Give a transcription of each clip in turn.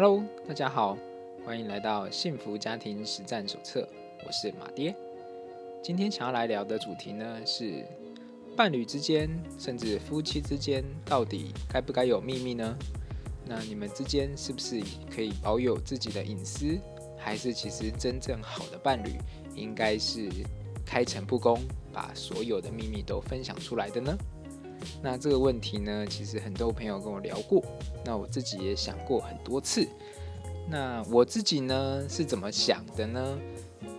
Hello，大家好，欢迎来到幸福家庭实战手册。我是马爹。今天想要来聊的主题呢，是伴侣之间，甚至夫妻之间，到底该不该有秘密呢？那你们之间是不是可以保有自己的隐私？还是其实真正好的伴侣，应该是开诚布公，把所有的秘密都分享出来的呢？那这个问题呢，其实很多朋友跟我聊过，那我自己也想过很多次。那我自己呢是怎么想的呢？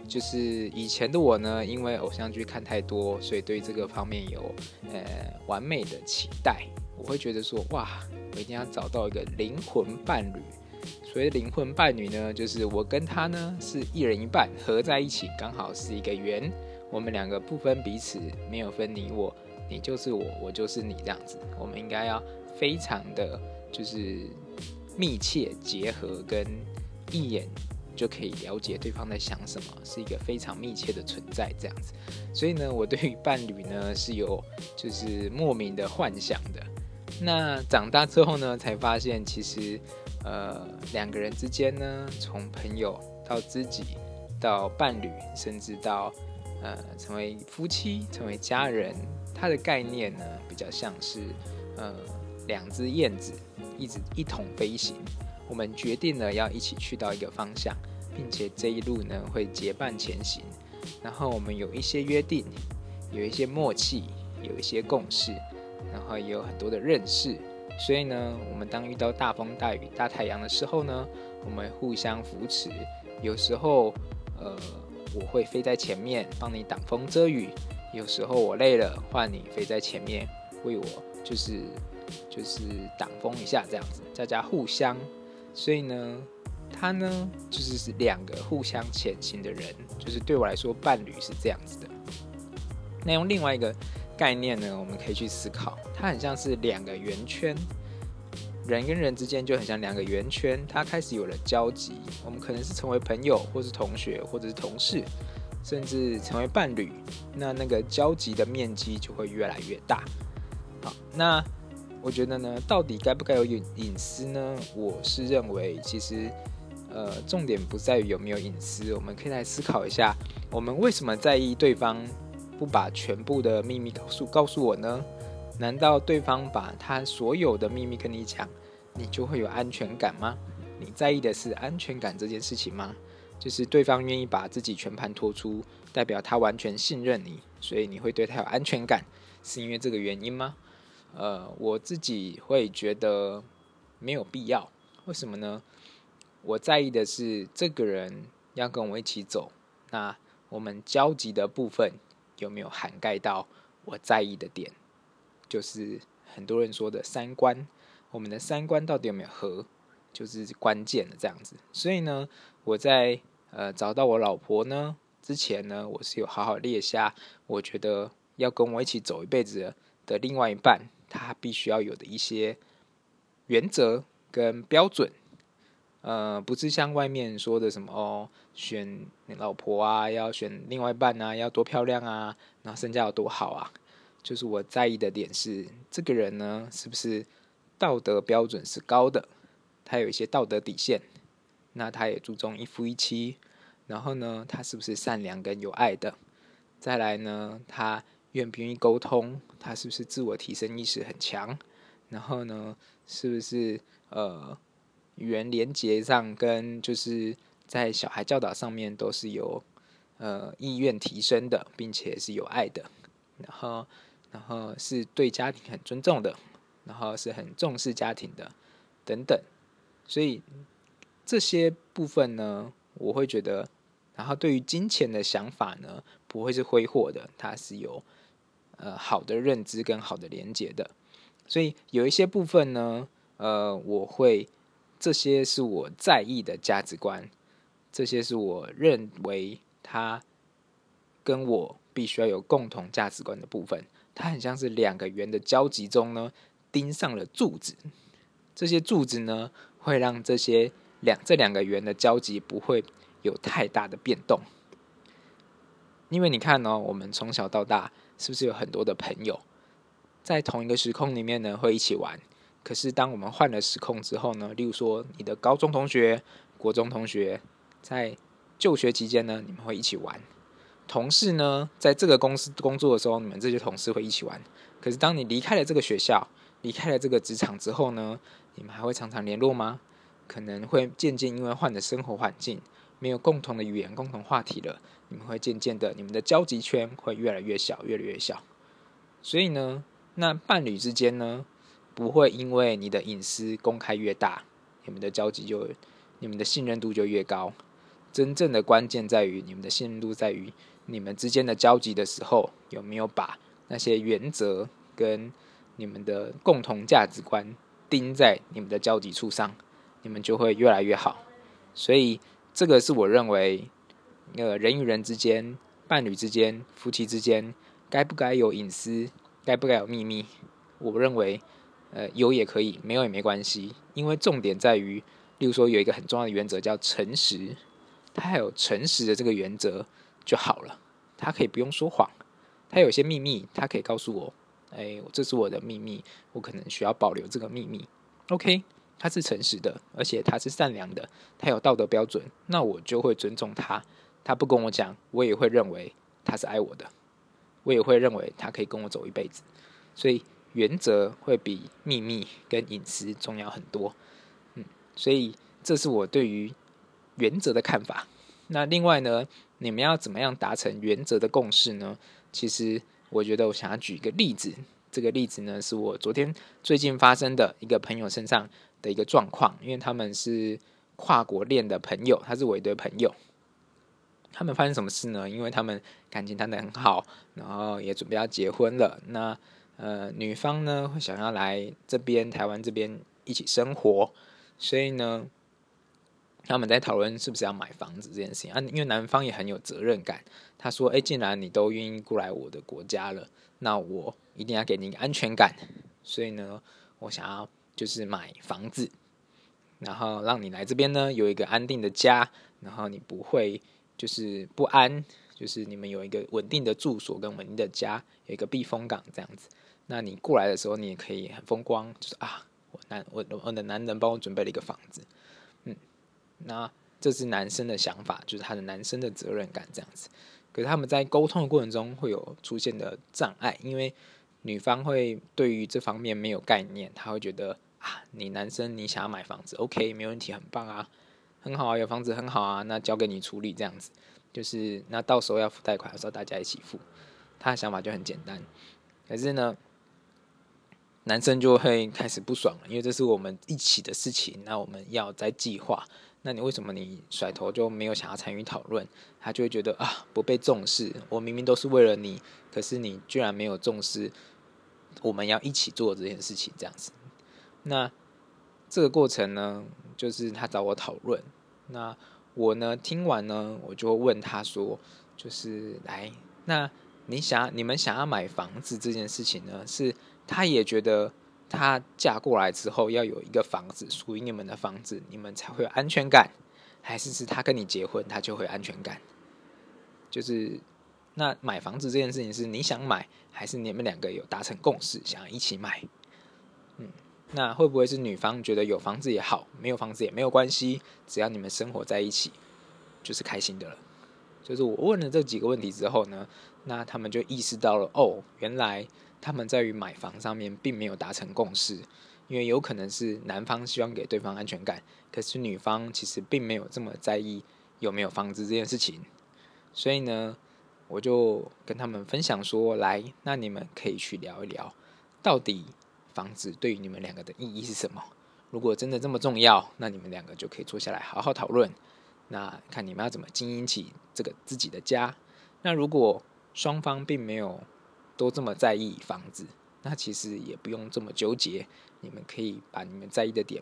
就是以前的我呢，因为偶像剧看太多，所以对这个方面有呃完美的期待。我会觉得说，哇，我一定要找到一个灵魂伴侣。所谓灵魂伴侣呢，就是我跟他呢是一人一半合在一起，刚好是一个圆，我们两个不分彼此，没有分你我。你就是我，我就是你，这样子，我们应该要非常的，就是密切结合，跟一眼就可以了解对方在想什么，是一个非常密切的存在，这样子。所以呢，我对于伴侣呢是有就是莫名的幻想的。那长大之后呢，才发现其实呃两个人之间呢，从朋友到知己，到伴侣，甚至到呃成为夫妻，成为家人。它的概念呢，比较像是，呃，两只燕子一直一同飞行。我们决定了要一起去到一个方向，并且这一路呢会结伴前行。然后我们有一些约定，有一些默契，有一些共识，然后也有很多的认识。所以呢，我们当遇到大风大雨、大太阳的时候呢，我们互相扶持。有时候，呃，我会飞在前面帮你挡风遮雨。有时候我累了，换你飞在前面为我，就是就是挡风一下这样子，大家互相。所以呢，他呢就是是两个互相前行的人，就是对我来说伴侣是这样子的。那用另外一个概念呢，我们可以去思考，它很像是两个圆圈，人跟人之间就很像两个圆圈，它开始有了交集。我们可能是成为朋友，或是同学，或者是同事。甚至成为伴侣，那那个交集的面积就会越来越大。好，那我觉得呢，到底该不该有隐隐私呢？我是认为，其实呃，重点不在于有没有隐私，我们可以来思考一下，我们为什么在意对方不把全部的秘密告诉告诉我呢？难道对方把他所有的秘密跟你讲，你就会有安全感吗？你在意的是安全感这件事情吗？就是对方愿意把自己全盘托出，代表他完全信任你，所以你会对他有安全感，是因为这个原因吗？呃，我自己会觉得没有必要。为什么呢？我在意的是这个人要跟我一起走，那我们交集的部分有没有涵盖到我在意的点？就是很多人说的三观，我们的三观到底有没有合，就是关键的这样子。所以呢，我在。呃，找到我老婆呢？之前呢，我是有好好列下，我觉得要跟我一起走一辈子的另外一半，他必须要有的一些原则跟标准。呃，不是像外面说的什么哦，选老婆啊，要选另外一半啊，要多漂亮啊，然后身价有多好啊。就是我在意的点是，这个人呢，是不是道德标准是高的？他有一些道德底线。那他也注重一夫一妻，然后呢，他是不是善良跟有爱的？再来呢，他愿不愿意沟通？他是不是自我提升意识很强？然后呢，是不是呃语言连接上跟就是在小孩教导上面都是有呃意愿提升的，并且是有爱的？然后，然后是对家庭很尊重的，然后是很重视家庭的，等等，所以。这些部分呢，我会觉得，然后对于金钱的想法呢，不会是挥霍的，它是有呃好的认知跟好的连接的，所以有一些部分呢，呃，我会这些是我在意的价值观，这些是我认为它跟我必须要有共同价值观的部分，它很像是两个圆的交集中呢，钉上了柱子，这些柱子呢，会让这些。两这两个圆的交集不会有太大的变动，因为你看哦，我们从小到大是不是有很多的朋友，在同一个时空里面呢会一起玩？可是当我们换了时空之后呢，例如说你的高中同学、国中同学，在就学期间呢，你们会一起玩。同事呢，在这个公司工作的时候，你们这些同事会一起玩。可是当你离开了这个学校，离开了这个职场之后呢，你们还会常常联络吗？可能会渐渐因为换了生活环境，没有共同的语言、共同话题了，你们会渐渐的，你们的交集圈会越来越小，越来越小。所以呢，那伴侣之间呢，不会因为你的隐私公开越大，你们的交集就，你们的信任度就越高。真正的关键在于你们的信任度，在于你们之间的交集的时候，有没有把那些原则跟你们的共同价值观钉在你们的交集处上。你们就会越来越好，所以这个是我认为，呃，人与人之间、伴侣之间、夫妻之间，该不该有隐私，该不该有秘密？我认为，呃，有也可以，没有也没关系，因为重点在于，例如说有一个很重要的原则叫诚实，他还有诚实的这个原则就好了，他可以不用说谎，他有些秘密，他可以告诉我，哎，这是我的秘密，我可能需要保留这个秘密，OK。他是诚实的，而且他是善良的，他有道德标准，那我就会尊重他。他不跟我讲，我也会认为他是爱我的，我也会认为他可以跟我走一辈子。所以原则会比秘密跟隐私重要很多。嗯，所以这是我对于原则的看法。那另外呢，你们要怎么样达成原则的共识呢？其实我觉得我想要举一个例子，这个例子呢是我昨天最近发生的一个朋友身上。的一个状况，因为他们是跨国恋的朋友，他是我一对朋友。他们发生什么事呢？因为他们感情谈得很好，然后也准备要结婚了。那呃，女方呢会想要来这边台湾这边一起生活，所以呢，他们在讨论是不是要买房子这件事情啊。因为男方也很有责任感，他说：“哎，既然你都愿意过来我的国家了，那我一定要给你一个安全感。所以呢，我想要。”就是买房子，然后让你来这边呢，有一个安定的家，然后你不会就是不安，就是你们有一个稳定的住所跟稳定的家，有一个避风港这样子。那你过来的时候，你也可以很风光，就是啊，我男我我的男人帮我准备了一个房子，嗯，那这是男生的想法，就是他的男生的责任感这样子。可是他们在沟通的过程中会有出现的障碍，因为女方会对于这方面没有概念，他会觉得。啊，你男生你想要买房子，OK，没问题，很棒啊，很好啊，有房子很好啊，那交给你处理这样子，就是那到时候要付贷款的时候大家一起付，他的想法就很简单。可是呢，男生就会开始不爽了，因为这是我们一起的事情，那我们要在计划，那你为什么你甩头就没有想要参与讨论？他就会觉得啊，不被重视，我明明都是为了你，可是你居然没有重视我们要一起做这件事情，这样子。那这个过程呢，就是他找我讨论。那我呢，听完呢，我就问他说：“就是来，那你想你们想要买房子这件事情呢，是他也觉得他嫁过来之后要有一个房子属于你们的房子，你们才会有安全感，还是是他跟你结婚他就会安全感？就是那买房子这件事情是你想买，还是你们两个有达成共识，想要一起买？嗯。”那会不会是女方觉得有房子也好，没有房子也没有关系，只要你们生活在一起，就是开心的了。就是我问了这几个问题之后呢，那他们就意识到了，哦，原来他们在于买房上面并没有达成共识，因为有可能是男方希望给对方安全感，可是女方其实并没有这么在意有没有房子这件事情。所以呢，我就跟他们分享说，来，那你们可以去聊一聊，到底。房子对于你们两个的意义是什么？如果真的这么重要，那你们两个就可以坐下来好好讨论。那看你们要怎么经营起这个自己的家。那如果双方并没有都这么在意房子，那其实也不用这么纠结。你们可以把你们在意的点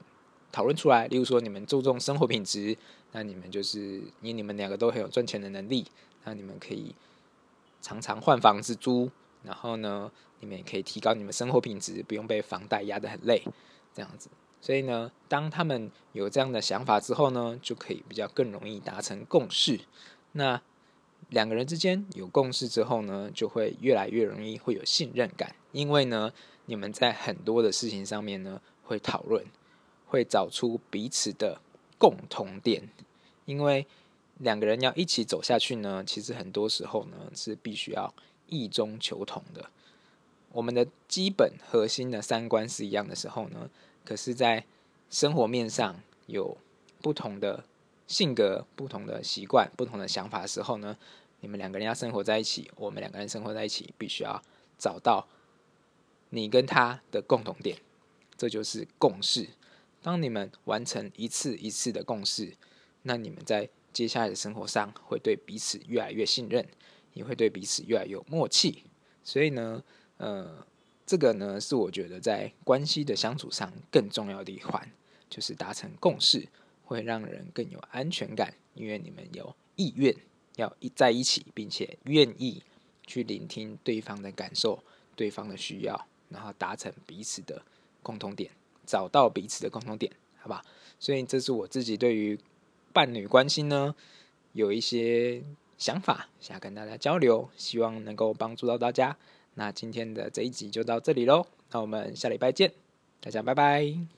讨论出来。例如说，你们注重生活品质，那你们就是因你们两个都很有赚钱的能力，那你们可以常常换房子租。然后呢，你们也可以提高你们生活品质，不用被房贷压得很累，这样子。所以呢，当他们有这样的想法之后呢，就可以比较更容易达成共识。那两个人之间有共识之后呢，就会越来越容易会有信任感，因为呢，你们在很多的事情上面呢，会讨论，会找出彼此的共同点。因为两个人要一起走下去呢，其实很多时候呢是必须要异中求同的。我们的基本核心的三观是一样的时候呢，可是，在生活面上有不同的性格、不同的习惯、不同的想法的时候呢，你们两个人要生活在一起，我们两个人生活在一起，必须要找到你跟他的共同点，这就是共识。当你们完成一次一次的共识，那你们在接下来的生活上会对彼此越来越信任，你会对彼此越来越有默契。所以呢。呃，这个呢是我觉得在关系的相处上更重要的一环，就是达成共识，会让人更有安全感，因为你们有意愿要一在一起，并且愿意去聆听对方的感受、对方的需要，然后达成彼此的共同点，找到彼此的共同点，好吧？所以这是我自己对于伴侣关系呢有一些想法，想跟大家交流，希望能够帮助到大家。那今天的这一集就到这里喽，那我们下礼拜见，大家拜拜。